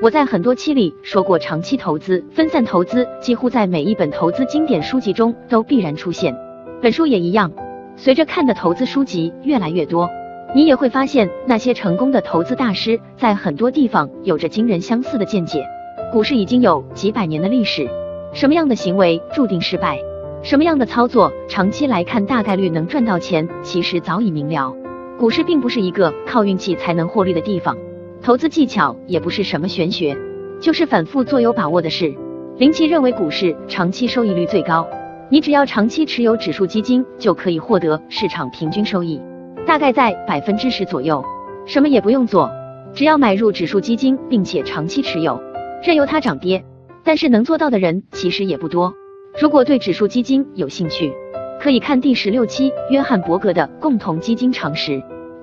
我在很多期里说过，长期投资、分散投资几乎在每一本投资经典书籍中都必然出现。本书也一样。随着看的投资书籍越来越多，你也会发现那些成功的投资大师在很多地方有着惊人相似的见解。股市已经有几百年的历史，什么样的行为注定失败？什么样的操作长期来看大概率能赚到钱？其实早已明了。股市并不是一个靠运气才能获利的地方。投资技巧也不是什么玄学，就是反复做有把握的事。林奇认为股市长期收益率最高，你只要长期持有指数基金，就可以获得市场平均收益，大概在百分之十左右。什么也不用做，只要买入指数基金，并且长期持有，任由它涨跌。但是能做到的人其实也不多。如果对指数基金有兴趣，可以看第十六期约翰伯格的《共同基金常识》，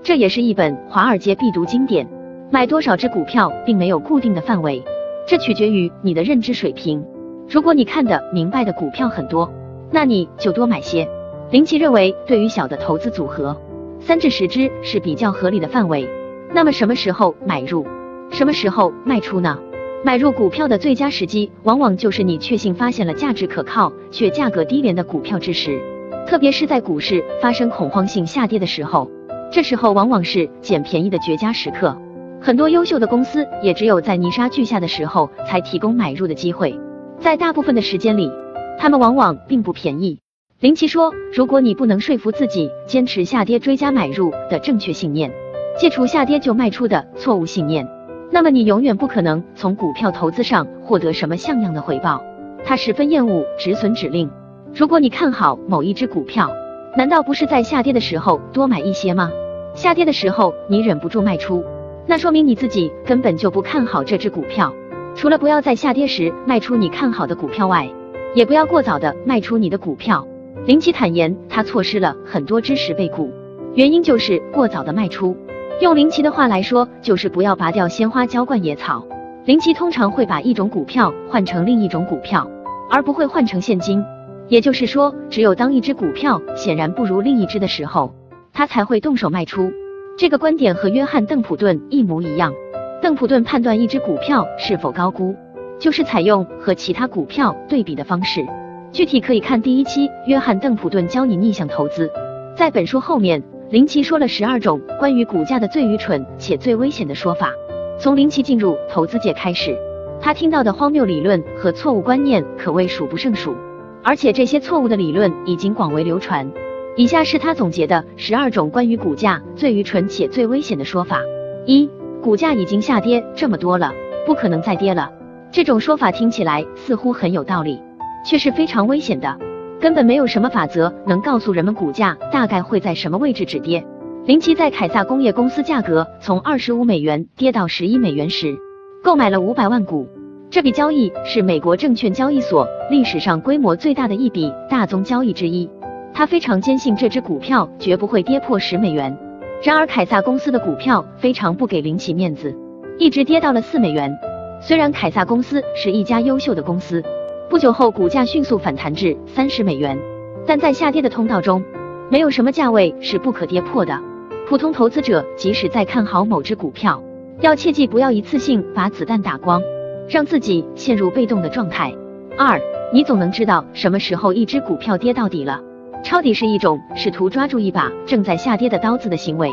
这也是一本华尔街必读经典。买多少只股票并没有固定的范围，这取决于你的认知水平。如果你看得明白的股票很多，那你就多买些。林奇认为，对于小的投资组合，三至十只是比较合理的范围。那么什么时候买入，什么时候卖出呢？买入股票的最佳时机，往往就是你确信发现了价值可靠却价格低廉的股票之时，特别是在股市发生恐慌性下跌的时候，这时候往往是捡便宜的绝佳时刻。很多优秀的公司也只有在泥沙俱下的时候才提供买入的机会，在大部分的时间里，他们往往并不便宜。林奇说，如果你不能说服自己坚持下跌追加买入的正确信念，戒除下跌就卖出的错误信念，那么你永远不可能从股票投资上获得什么像样的回报。他十分厌恶止损指令。如果你看好某一只股票，难道不是在下跌的时候多买一些吗？下跌的时候你忍不住卖出。那说明你自己根本就不看好这只股票。除了不要在下跌时卖出你看好的股票外，也不要过早的卖出你的股票。林奇坦言，他错失了很多只十倍股，原因就是过早的卖出。用林奇的话来说，就是不要拔掉鲜花浇灌野草。林奇通常会把一种股票换成另一种股票，而不会换成现金。也就是说，只有当一只股票显然不如另一只的时候，他才会动手卖出。这个观点和约翰·邓普顿一模一样。邓普顿判断一只股票是否高估，就是采用和其他股票对比的方式。具体可以看第一期《约翰·邓普顿教你逆向投资》。在本书后面，林奇说了十二种关于股价的最愚蠢且最危险的说法。从林奇进入投资界开始，他听到的荒谬理论和错误观念可谓数不胜数，而且这些错误的理论已经广为流传。以下是他总结的十二种关于股价最愚蠢且最危险的说法：一、股价已经下跌这么多了，不可能再跌了。这种说法听起来似乎很有道理，却是非常危险的。根本没有什么法则能告诉人们股价大概会在什么位置止跌。林奇在凯撒工业公司价格从二十五美元跌到十一美元时，购买了五百万股。这笔交易是美国证券交易所历史上规模最大的一笔大宗交易之一。他非常坚信这只股票绝不会跌破十美元。然而，凯撒公司的股票非常不给林奇面子，一直跌到了四美元。虽然凯撒公司是一家优秀的公司，不久后股价迅速反弹至三十美元，但在下跌的通道中，没有什么价位是不可跌破的。普通投资者即使再看好某只股票，要切记不要一次性把子弹打光，让自己陷入被动的状态。二，你总能知道什么时候一只股票跌到底了。抄底是一种试图抓住一把正在下跌的刀子的行为。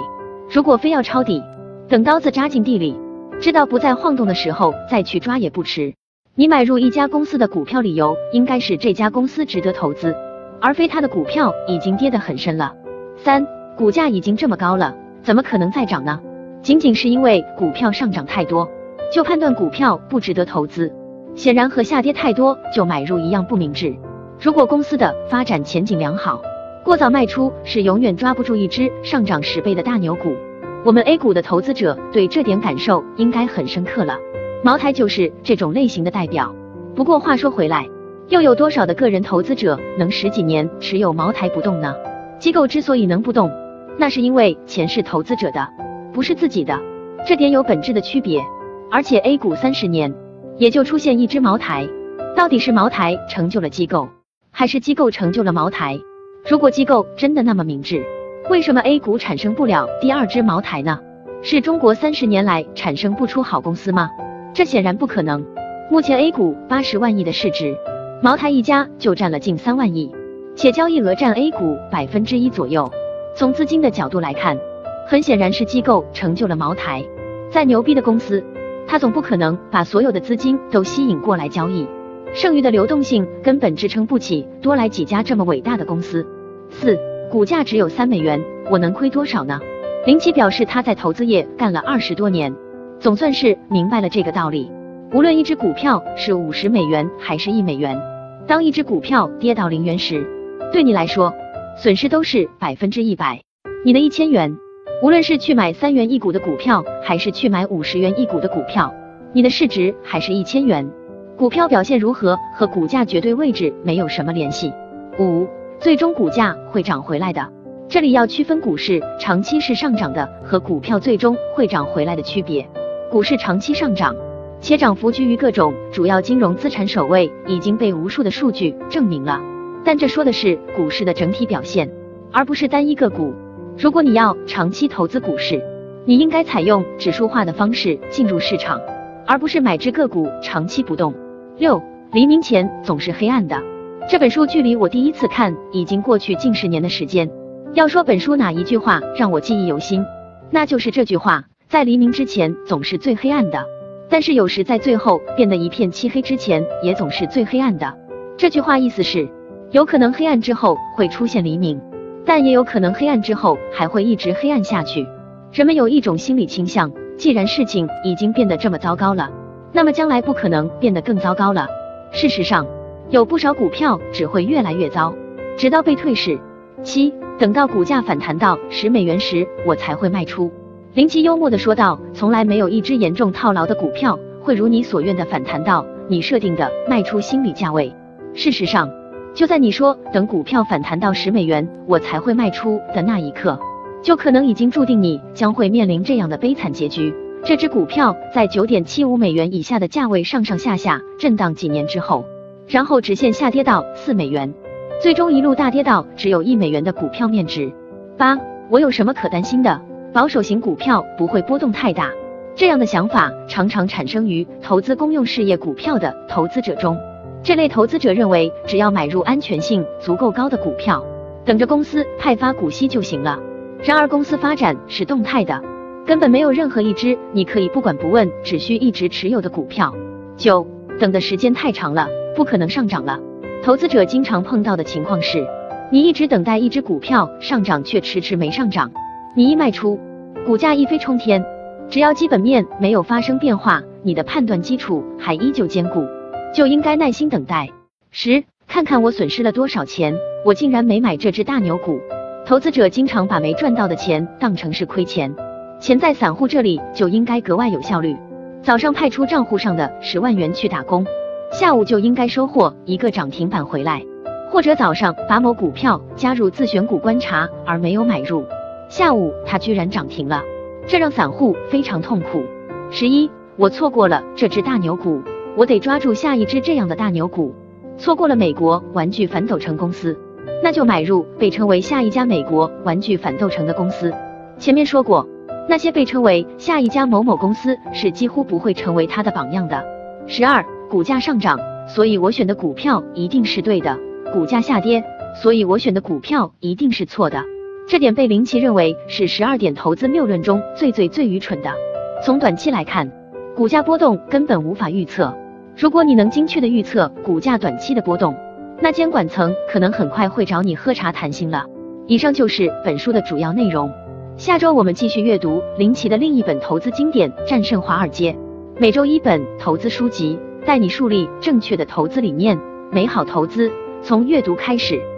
如果非要抄底，等刀子扎进地里，知道不再晃动的时候再去抓也不迟。你买入一家公司的股票理由应该是这家公司值得投资，而非它的股票已经跌得很深了。三，股价已经这么高了，怎么可能再涨呢？仅仅是因为股票上涨太多，就判断股票不值得投资，显然和下跌太多就买入一样不明智。如果公司的发展前景良好，过早卖出是永远抓不住一只上涨十倍的大牛股。我们 A 股的投资者对这点感受应该很深刻了。茅台就是这种类型的代表。不过话说回来，又有多少的个人投资者能十几年持有茅台不动呢？机构之所以能不动，那是因为钱是投资者的，不是自己的，这点有本质的区别。而且 A 股三十年也就出现一只茅台，到底是茅台成就了机构？还是机构成就了茅台。如果机构真的那么明智，为什么 A 股产生不了第二只茅台呢？是中国三十年来产生不出好公司吗？这显然不可能。目前 A 股八十万亿的市值，茅台一家就占了近三万亿，且交易额占 A 股百分之一左右。从资金的角度来看，很显然是机构成就了茅台。再牛逼的公司，他总不可能把所有的资金都吸引过来交易，剩余的流动性根本支撑不起多来几家这么伟大的公司。四，股价只有三美元，我能亏多少呢？林奇表示他在投资业干了二十多年，总算是明白了这个道理。无论一只股票是五十美元还是一美元，当一只股票跌到零元时，对你来说损失都是百分之一百。你的一千元，无论是去买三元一股的股票，还是去买五十元一股的股票，你的市值还是一千元。股票表现如何和股价绝对位置没有什么联系。五，最终股价会涨回来的。这里要区分股市长期是上涨的和股票最终会涨回来的区别。股市长期上涨。且涨幅居于各种主要金融资产首位，已经被无数的数据证明了。但这说的是股市的整体表现，而不是单一个股。如果你要长期投资股市，你应该采用指数化的方式进入市场，而不是买只个股长期不动。六，黎明前总是黑暗的。这本书距离我第一次看已经过去近十年的时间。要说本书哪一句话让我记忆犹新，那就是这句话：在黎明之前总是最黑暗的。但是有时在最后变得一片漆黑之前，也总是最黑暗的。这句话意思是，有可能黑暗之后会出现黎明，但也有可能黑暗之后还会一直黑暗下去。人们有一种心理倾向，既然事情已经变得这么糟糕了，那么将来不可能变得更糟糕了。事实上，有不少股票只会越来越糟，直到被退市。七，等到股价反弹到十美元时，我才会卖出。林奇幽默地说道：“从来没有一只严重套牢的股票会如你所愿的反弹到你设定的卖出心理价位。事实上，就在你说等股票反弹到十美元我才会卖出的那一刻，就可能已经注定你将会面临这样的悲惨结局。这只股票在九点七五美元以下的价位上上下下震荡几年之后，然后直线下跌到四美元，最终一路大跌到只有一美元的股票面值。八，我有什么可担心的？”保守型股票不会波动太大，这样的想法常常产生于投资公用事业股票的投资者中。这类投资者认为，只要买入安全性足够高的股票，等着公司派发股息就行了。然而，公司发展是动态的，根本没有任何一只你可以不管不问只需一直持有的股票。九，等的时间太长了，不可能上涨了。投资者经常碰到的情况是，你一直等待一只股票上涨，却迟迟没上涨。你一卖出，股价一飞冲天。只要基本面没有发生变化，你的判断基础还依旧坚固，就应该耐心等待。十，看看我损失了多少钱，我竟然没买这只大牛股。投资者经常把没赚到的钱当成是亏钱，钱在散户这里就应该格外有效率。早上派出账户上的十万元去打工，下午就应该收获一个涨停板回来，或者早上把某股票加入自选股观察而没有买入。下午它居然涨停了，这让散户非常痛苦。十一，我错过了这只大牛股，我得抓住下一只这样的大牛股。错过了美国玩具反斗城公司，那就买入被称为下一家美国玩具反斗城的公司。前面说过，那些被称为下一家某某公司是几乎不会成为他的榜样的。十二，股价上涨，所以我选的股票一定是对的；股价下跌，所以我选的股票一定是错的。这点被林奇认为是十二点投资谬论中最最最愚蠢的。从短期来看，股价波动根本无法预测。如果你能精确的预测股价短期的波动，那监管层可能很快会找你喝茶谈心了。以上就是本书的主要内容。下周我们继续阅读林奇的另一本投资经典《战胜华尔街》，每周一本投资书籍，带你树立正确的投资理念。美好投资从阅读开始。